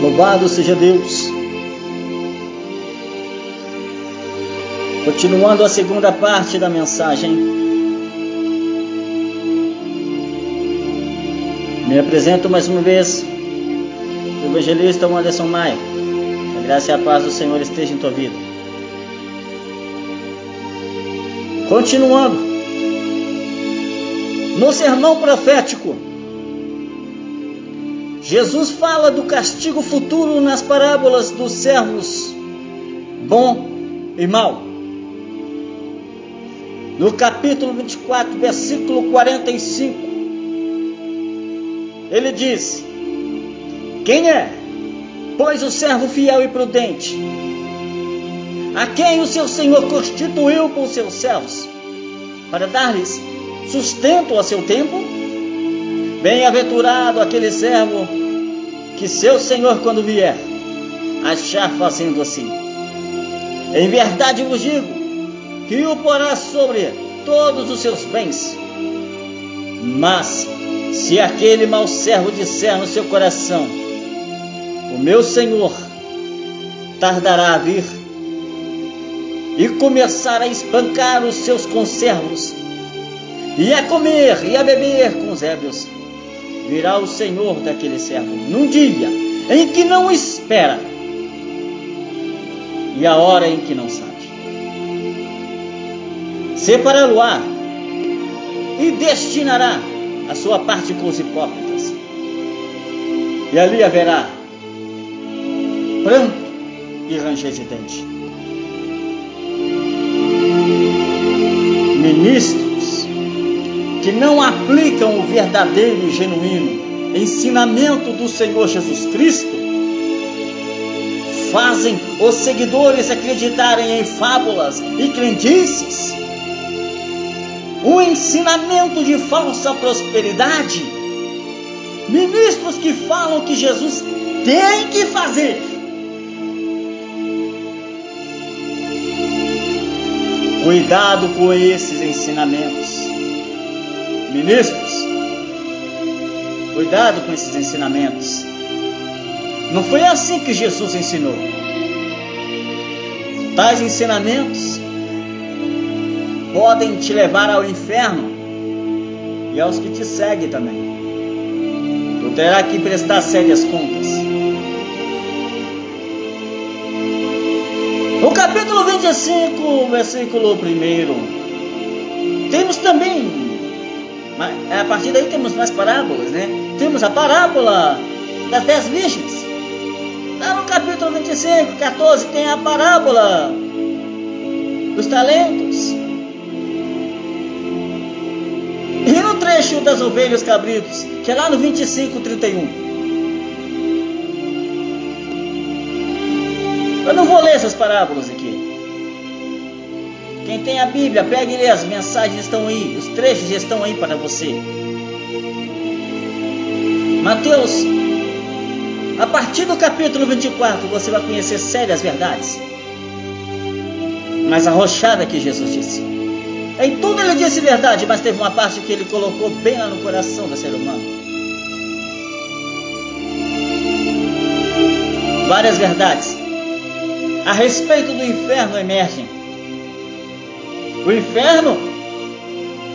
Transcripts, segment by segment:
Louvado seja Deus. Continuando a segunda parte da mensagem. Me apresento mais uma vez, o evangelista Anderson Maia. A graça e a paz do Senhor esteja em tua vida. Continuando. No sermão profético, Jesus fala do castigo futuro nas parábolas dos servos bom e mau. No capítulo 24, versículo 45, ele diz: Quem é, pois, o servo fiel e prudente, a quem o seu senhor constituiu por seus servos, para dar-lhes sustento a seu tempo? Bem-aventurado aquele servo que seu senhor, quando vier, achar fazendo assim. Em verdade vos digo que o porá sobre todos os seus bens. Mas, se aquele mau servo disser no seu coração: O meu senhor tardará a vir, e começar a espancar os seus conservos, e a comer e a beber com os ébrios, virá o Senhor daquele servo num dia em que não espera e a hora em que não sabe. Separá-lo-á e destinará a sua parte com os hipócritas. E ali haverá pranto e ranger de dente. Ministros que não aplicam o verdadeiro e genuíno ensinamento do Senhor Jesus Cristo fazem os seguidores acreditarem em fábulas e crendices, um ensinamento de falsa prosperidade, ministros que falam que Jesus tem que fazer. Cuidado com esses ensinamentos. Ministros, cuidado com esses ensinamentos. Não foi assim que Jesus ensinou. Tais ensinamentos podem te levar ao inferno e aos que te seguem também. Tu terá que prestar sérias contas. No capítulo 25, versículo 1, temos também, a partir daí temos mais parábolas, né? Temos a parábola das dez virgens. Lá no capítulo 25, 14, tem a parábola dos talentos. E no trecho das ovelhas cabritos, que é lá no 25, 31. Eu não vou ler essas parábolas aqui. Quem tem a Bíblia, pegue lê, as mensagens estão aí, os trechos estão aí para você. Mateus, a partir do capítulo 24, você vai conhecer sérias verdades. Mas arrochada que Jesus disse. Em tudo ele disse verdade, mas teve uma parte que ele colocou bem lá no coração do ser humano. Várias verdades a respeito do inferno emergem. O inferno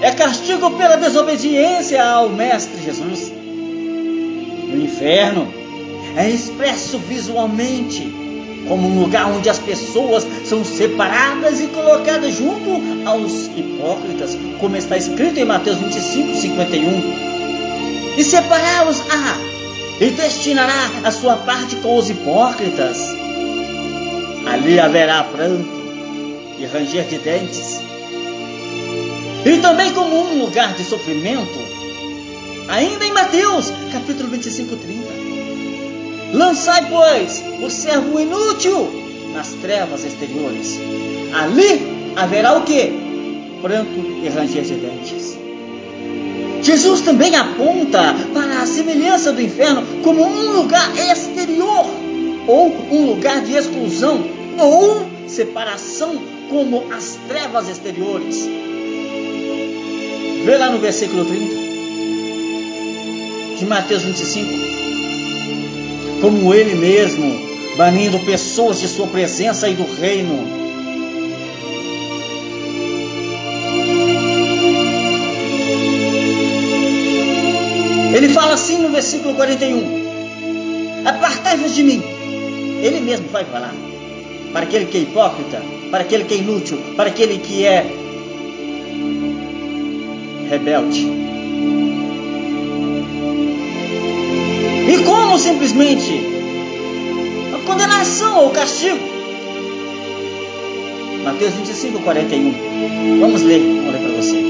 é castigo pela desobediência ao Mestre Jesus. O inferno é expresso visualmente como um lugar onde as pessoas são separadas e colocadas junto aos hipócritas, como está escrito em Mateus 25, 51. E separá-los-á e destinará a sua parte com os hipócritas. Ali haverá pranto e ranger de dentes. E também como um lugar de sofrimento, ainda em Mateus, capítulo 25, 30. Lançai, pois, o servo inútil nas trevas exteriores. Ali haverá o que? Pranto e ranger de dentes. Jesus também aponta para a semelhança do inferno como um lugar exterior, ou um lugar de exclusão, ou separação, como as trevas exteriores. Vê lá no versículo 30 de Mateus 25. como ele mesmo, banindo pessoas de sua presença e do reino. Ele fala assim no versículo 41: Apartai-vos de mim. Ele mesmo vai falar. Para aquele que é hipócrita, para aquele que é inútil, para aquele que é rebelde. E como simplesmente a condenação ou castigo. Mateus 25, 41. Vamos ler, vamos ler para você.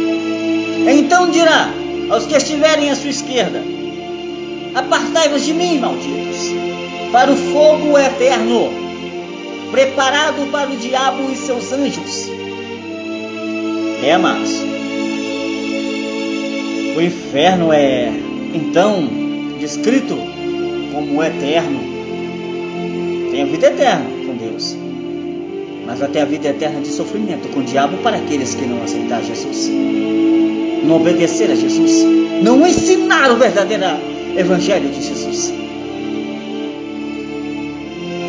Então dirá aos que estiverem à sua esquerda: Apartai-vos de mim, malditos, para o fogo eterno, preparado para o diabo e seus anjos. É, amados, o inferno é, então, descrito como eterno. Tem a vida eterna com Deus, mas até a vida eterna de sofrimento com o diabo para aqueles que não aceitar Jesus, não obedecer a Jesus, não ensinar o verdadeiro evangelho de Jesus.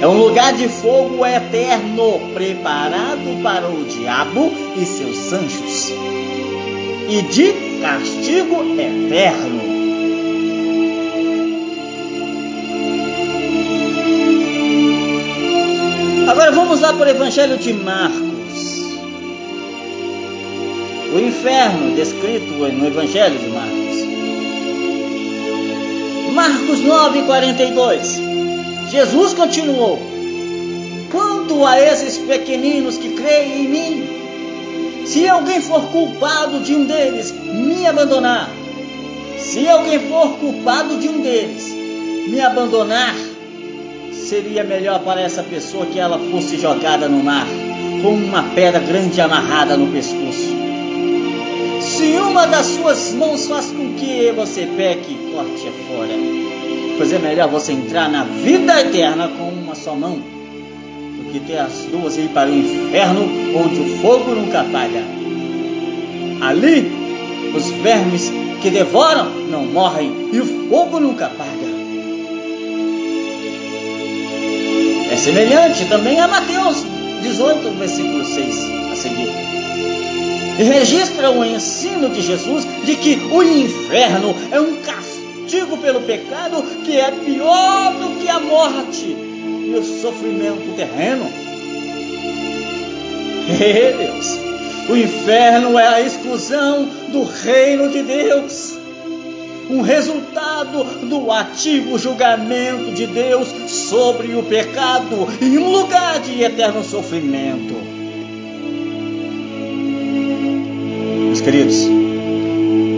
É um lugar de fogo eterno preparado para o diabo e seus anjos e de castigo eterno. Agora vamos lá para o Evangelho de Marcos. O inferno descrito no Evangelho de Marcos. Marcos 9, 42. Jesus continuou: Quanto a esses pequeninos que creem em mim, se alguém for culpado de um deles me abandonar, se alguém for culpado de um deles me abandonar, seria melhor para essa pessoa que ela fosse jogada no mar com uma pedra grande amarrada no pescoço. Se uma das suas mãos faz com que você peque, corte-a fora. Pois é melhor você entrar na vida eterna com uma só mão que ter as duas ir para o inferno onde o fogo nunca apaga. Ali, os vermes que devoram não morrem e o fogo nunca apaga. É semelhante também a Mateus 18, versículo 6 a seguir. E registra o ensino de Jesus de que o inferno é um castigo pelo pecado que é pior do que a morte e o sofrimento terreno. Ei, Deus, o inferno é a exclusão do reino de Deus um resultado do ativo julgamento de Deus sobre o pecado em um lugar de eterno sofrimento. Meus queridos,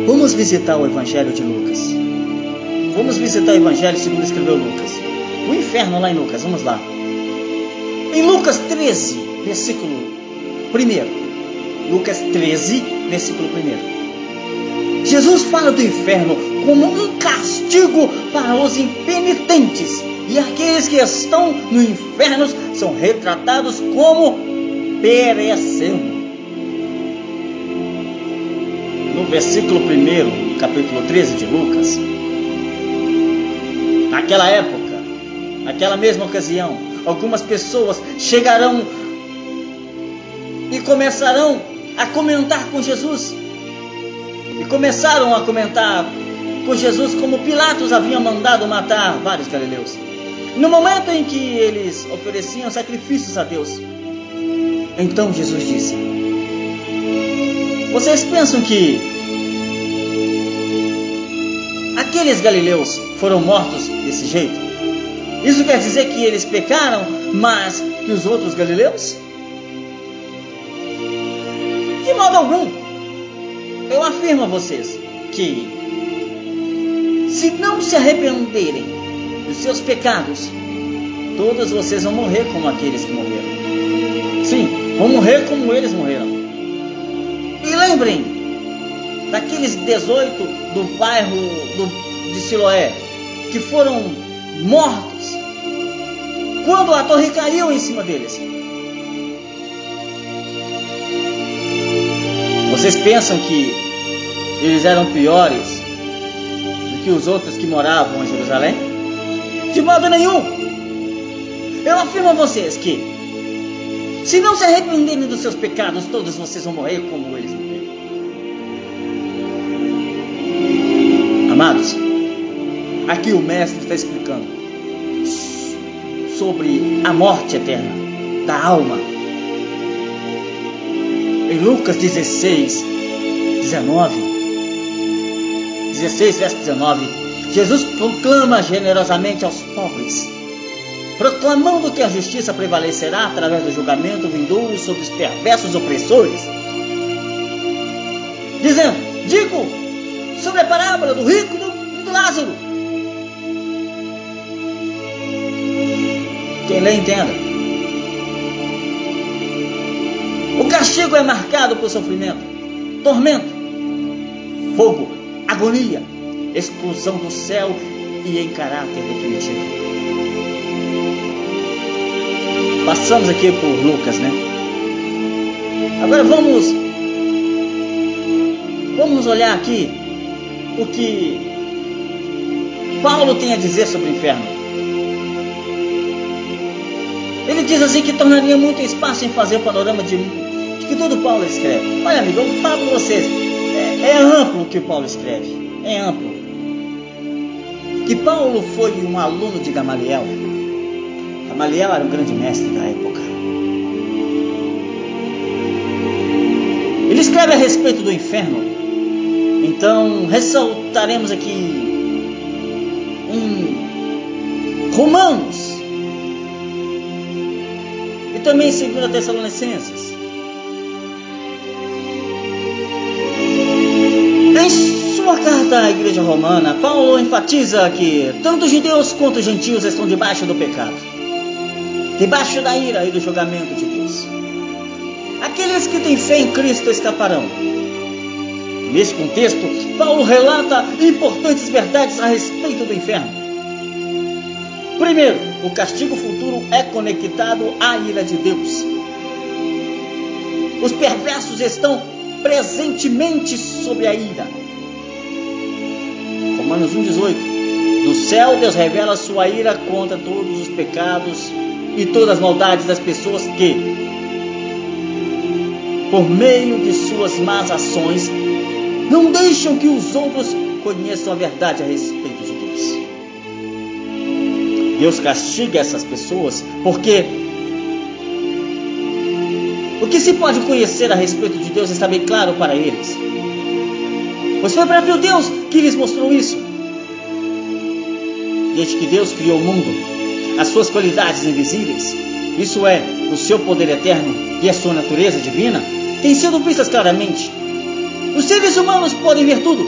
vamos visitar o Evangelho de Lucas. Vamos visitar o Evangelho segundo escreveu Lucas. O inferno lá em Lucas, vamos lá. Em Lucas 13, versículo 1. Lucas 13, versículo 1. Jesus fala do inferno como um castigo para os impenitentes, e aqueles que estão no inferno são retratados como perecendo. No versículo 1, capítulo 13 de Lucas, naquela época, naquela mesma ocasião, algumas pessoas chegarão e começarão a comentar com Jesus. E começaram a comentar com Jesus como Pilatos havia mandado matar vários galileus. No momento em que eles ofereciam sacrifícios a Deus, então Jesus disse: Vocês pensam que aqueles galileus foram mortos desse jeito? Isso quer dizer que eles pecaram mais que os outros galileus? De modo algum. Eu afirmo a vocês que se não se arrependerem dos seus pecados, todos vocês vão morrer como aqueles que morreram. Sim, vão morrer como eles morreram. E lembrem daqueles 18 do bairro do, de Siloé que foram mortos quando a torre caiu em cima deles. Vocês pensam que eles eram piores que os outros que moravam em Jerusalém? De modo nenhum. Eu afirmo a vocês que, se não se arrependerem dos seus pecados, todos vocês vão morrer como eles morreram. Amados, aqui o Mestre está explicando sobre a morte eterna da alma. Em Lucas 16, 19, 16, verso 19, Jesus proclama generosamente aos pobres, proclamando que a justiça prevalecerá através do julgamento vindouro sobre os perversos opressores, dizendo: Digo sobre a parábola do rico e do Lázaro. Quem lê, entenda. O castigo é marcado por sofrimento, tormento, fogo, agonia, expulsão do céu e em caráter definitivo. Passamos aqui por Lucas, né? Agora vamos vamos olhar aqui o que Paulo tem a dizer sobre o inferno. Ele diz assim que tornaria muito espaço em fazer o panorama de, de que tudo Paulo escreve. Olha, amigo, eu falo para vocês, é, é amplo o que Paulo escreve, é amplo. Que Paulo foi um aluno de Gamaliel. Gamaliel era um grande mestre da época. Ele escreve a respeito do inferno. Então, ressaltaremos aqui um Romanos também 2 Tessalonicenses. Em sua carta à igreja romana, Paulo enfatiza que tanto judeus quanto gentios estão debaixo do pecado, debaixo da ira e do julgamento de Deus. Aqueles que têm fé em Cristo escaparão. Nesse contexto, Paulo relata importantes verdades a respeito do inferno. Primeiro, o castigo futuro é conectado à ira de Deus. Os perversos estão presentemente sobre a ira. Romanos 1,18 No céu, Deus revela sua ira contra todos os pecados e todas as maldades das pessoas que, por meio de suas más ações, não deixam que os outros conheçam a verdade a respeito de Deus. Deus castiga essas pessoas porque o que se pode conhecer a respeito de Deus está bem claro para eles. Pois foi o próprio Deus que lhes mostrou isso. Desde que Deus criou o mundo, as suas qualidades invisíveis, isso é, o seu poder eterno e a sua natureza divina, têm sido vistas claramente. Os seres humanos podem ver tudo.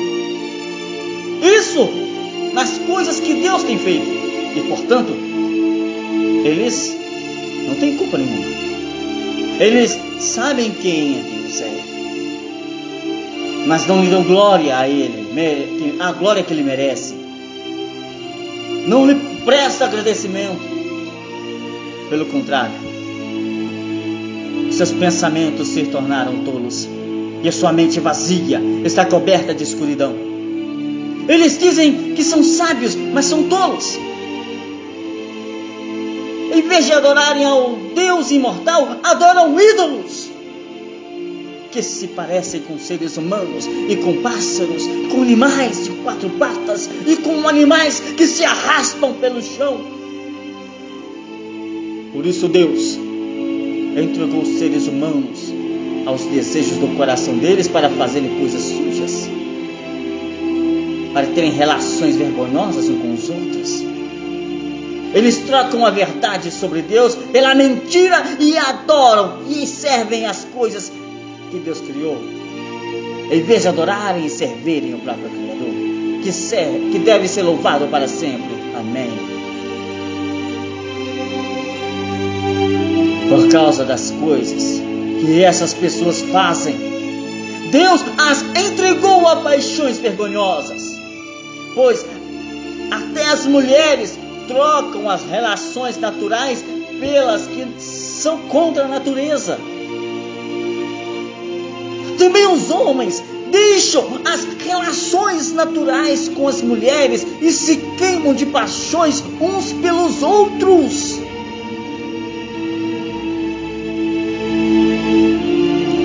Isso nas coisas que Deus tem feito. E, portanto, eles não têm culpa nenhuma. Eles sabem quem Deus é, mas não lhe dão glória a Ele, a glória que Ele merece. Não lhe presta agradecimento. Pelo contrário, seus pensamentos se tornaram tolos e a sua mente vazia está coberta de escuridão. Eles dizem que são sábios, mas são tolos. Em vez de adorarem ao Deus imortal, adoram ídolos que se parecem com seres humanos e com pássaros, com animais de quatro patas e com animais que se arrastam pelo chão. Por isso Deus entregou os seres humanos aos desejos do coração deles para fazerem coisas sujas, para terem relações vergonhosas uns com os outros. Eles trocam a verdade sobre Deus pela mentira e adoram e servem as coisas que Deus criou. Em vez de adorarem e servirem o próprio Criador, que, serve, que deve ser louvado para sempre. Amém. Por causa das coisas que essas pessoas fazem, Deus as entregou a paixões vergonhosas, pois até as mulheres trocam as relações naturais pelas que são contra a natureza. Também os homens deixam as relações naturais com as mulheres e se queimam de paixões uns pelos outros.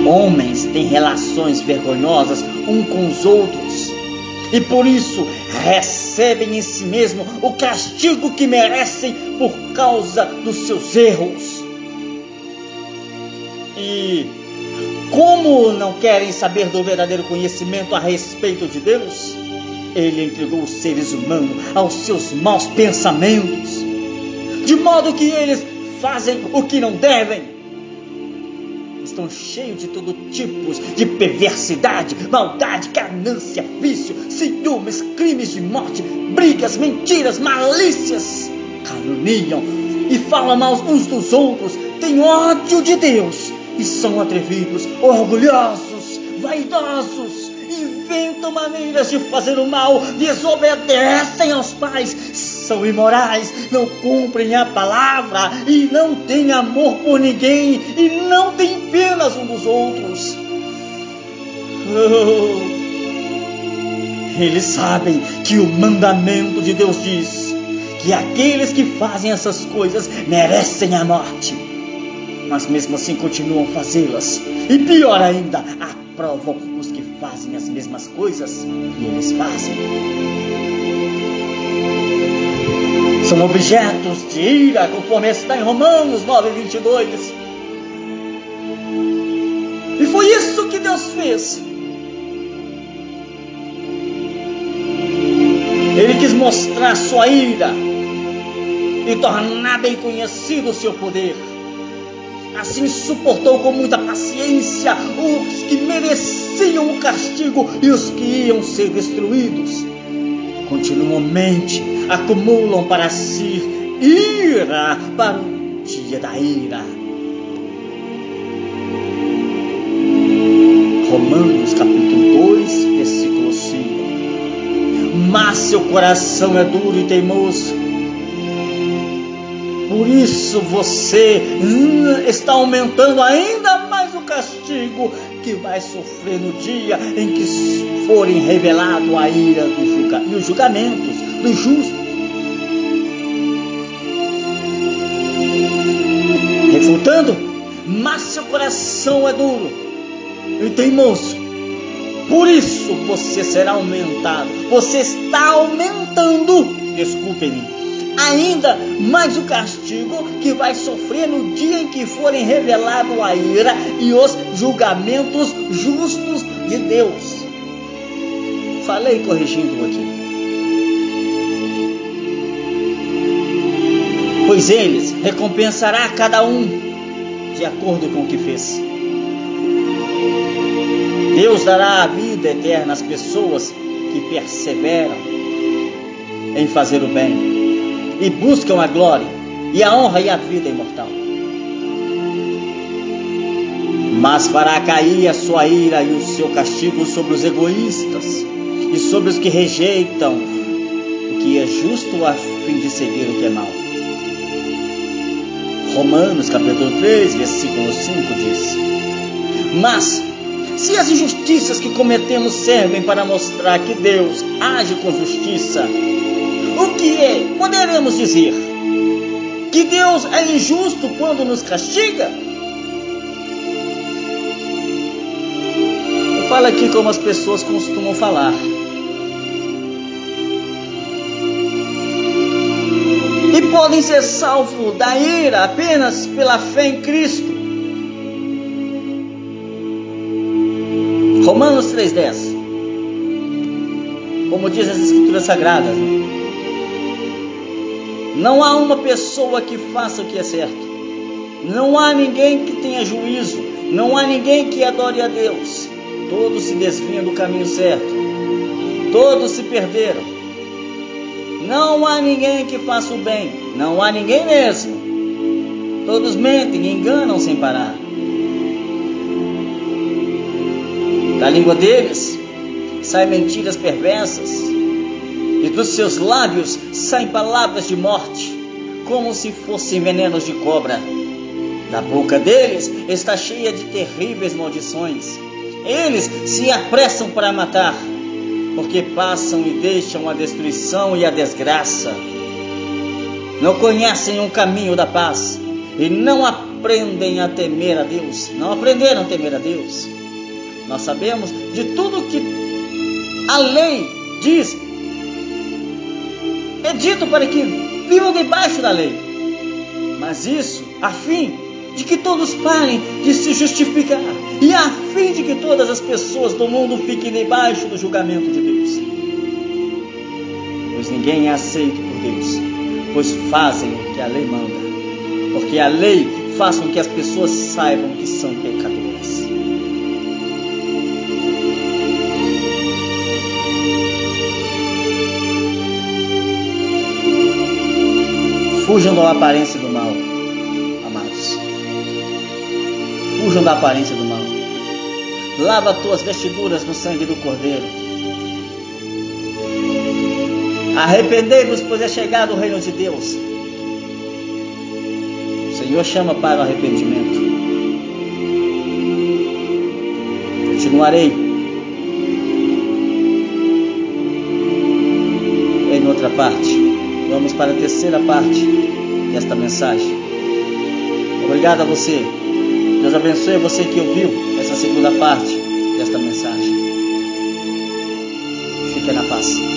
Homens têm relações vergonhosas um com os outros e por isso recebem em si mesmo o castigo que merecem por causa dos seus erros. E como não querem saber do verdadeiro conhecimento a respeito de Deus, ele entregou os seres humanos aos seus maus pensamentos, de modo que eles fazem o que não devem estão cheios de todo tipo de perversidade, maldade, ganância, vício, ciúmes, crimes de morte, brigas, mentiras, malícias, caluniam e falam mal uns dos outros, têm ódio de Deus e são atrevidos, orgulhosos, vaidosos, inventam maneiras de fazer o mal, desobedecem aos pais, são imorais, não cumprem a palavra e não têm amor por ninguém e não têm penas um dos outros. Oh. Eles sabem que o mandamento de Deus diz que aqueles que fazem essas coisas merecem a morte, mas mesmo assim continuam fazê-las. E pior ainda, aprovam os que fazem as mesmas coisas que eles fazem são objetos de ira, conforme está em Romanos 9, 22. E foi isso que Deus fez. Ele quis mostrar sua ira e tornar bem conhecido o seu poder. Assim suportou com muita paciência os que mereciam o castigo e os que iam ser destruídos continuamente acumulam para si ira para o dia da ira. Romanos capítulo 2, versículo 5. Mas seu coração é duro e teimoso. Por isso você hum, está aumentando ainda mais o castigo que vai sofrer no dia em que forem revelado a ira do e os julgamentos dos justos. Refutando, mas seu coração é duro e teimoso. Por isso você será aumentado. Você está aumentando. Desculpe-me ainda mais o castigo que vai sofrer no dia em que forem revelados a ira e os julgamentos justos de Deus. Falei corrigindo aqui. Pois eles recompensará cada um de acordo com o que fez. Deus dará a vida eterna às pessoas que perseveram em fazer o bem e buscam a glória e a honra e a vida imortal. Mas fará cair a sua ira e o seu castigo sobre os egoístas e sobre os que rejeitam o que é justo a fim de seguir o que é mal. Romanos capítulo 3, versículo 5 diz: Mas se as injustiças que cometemos servem para mostrar que Deus age com justiça, o que é? Poderemos dizer que Deus é injusto quando nos castiga? Eu falo aqui como as pessoas costumam falar. E podem ser salvos da ira apenas pela fé em Cristo. Romanos 3,10 Como diz as Escrituras Sagradas. Né? Não há uma pessoa que faça o que é certo. Não há ninguém que tenha juízo. Não há ninguém que adore a Deus. Todos se desviam do caminho certo. Todos se perderam. Não há ninguém que faça o bem. Não há ninguém mesmo. Todos mentem e enganam sem parar. Da língua deles saem mentiras perversas dos seus lábios saem palavras de morte, como se fossem venenos de cobra. Da boca deles está cheia de terríveis maldições. Eles se apressam para matar, porque passam e deixam a destruição e a desgraça. Não conhecem o um caminho da paz e não aprendem a temer a Deus. Não aprenderam a temer a Deus. Nós sabemos de tudo que a lei diz. É dito para que vivam debaixo da lei. Mas isso a fim de que todos parem de se justificar e a fim de que todas as pessoas do mundo fiquem debaixo do julgamento de Deus. Pois ninguém é aceito por Deus, pois fazem o que a lei manda, porque a lei faz com que as pessoas saibam que são pecadoras. Fujam da aparência do mal fujam da aparência do mal. Lava tuas vestiduras no sangue do Cordeiro. Arrependei-vos, pois é chegado o reino de Deus. O Senhor chama para o arrependimento. Continuarei em outra parte. Para a terceira parte desta mensagem. Obrigado a você Deus abençoe você que ouviu essa segunda parte desta mensagem. Fique na paz.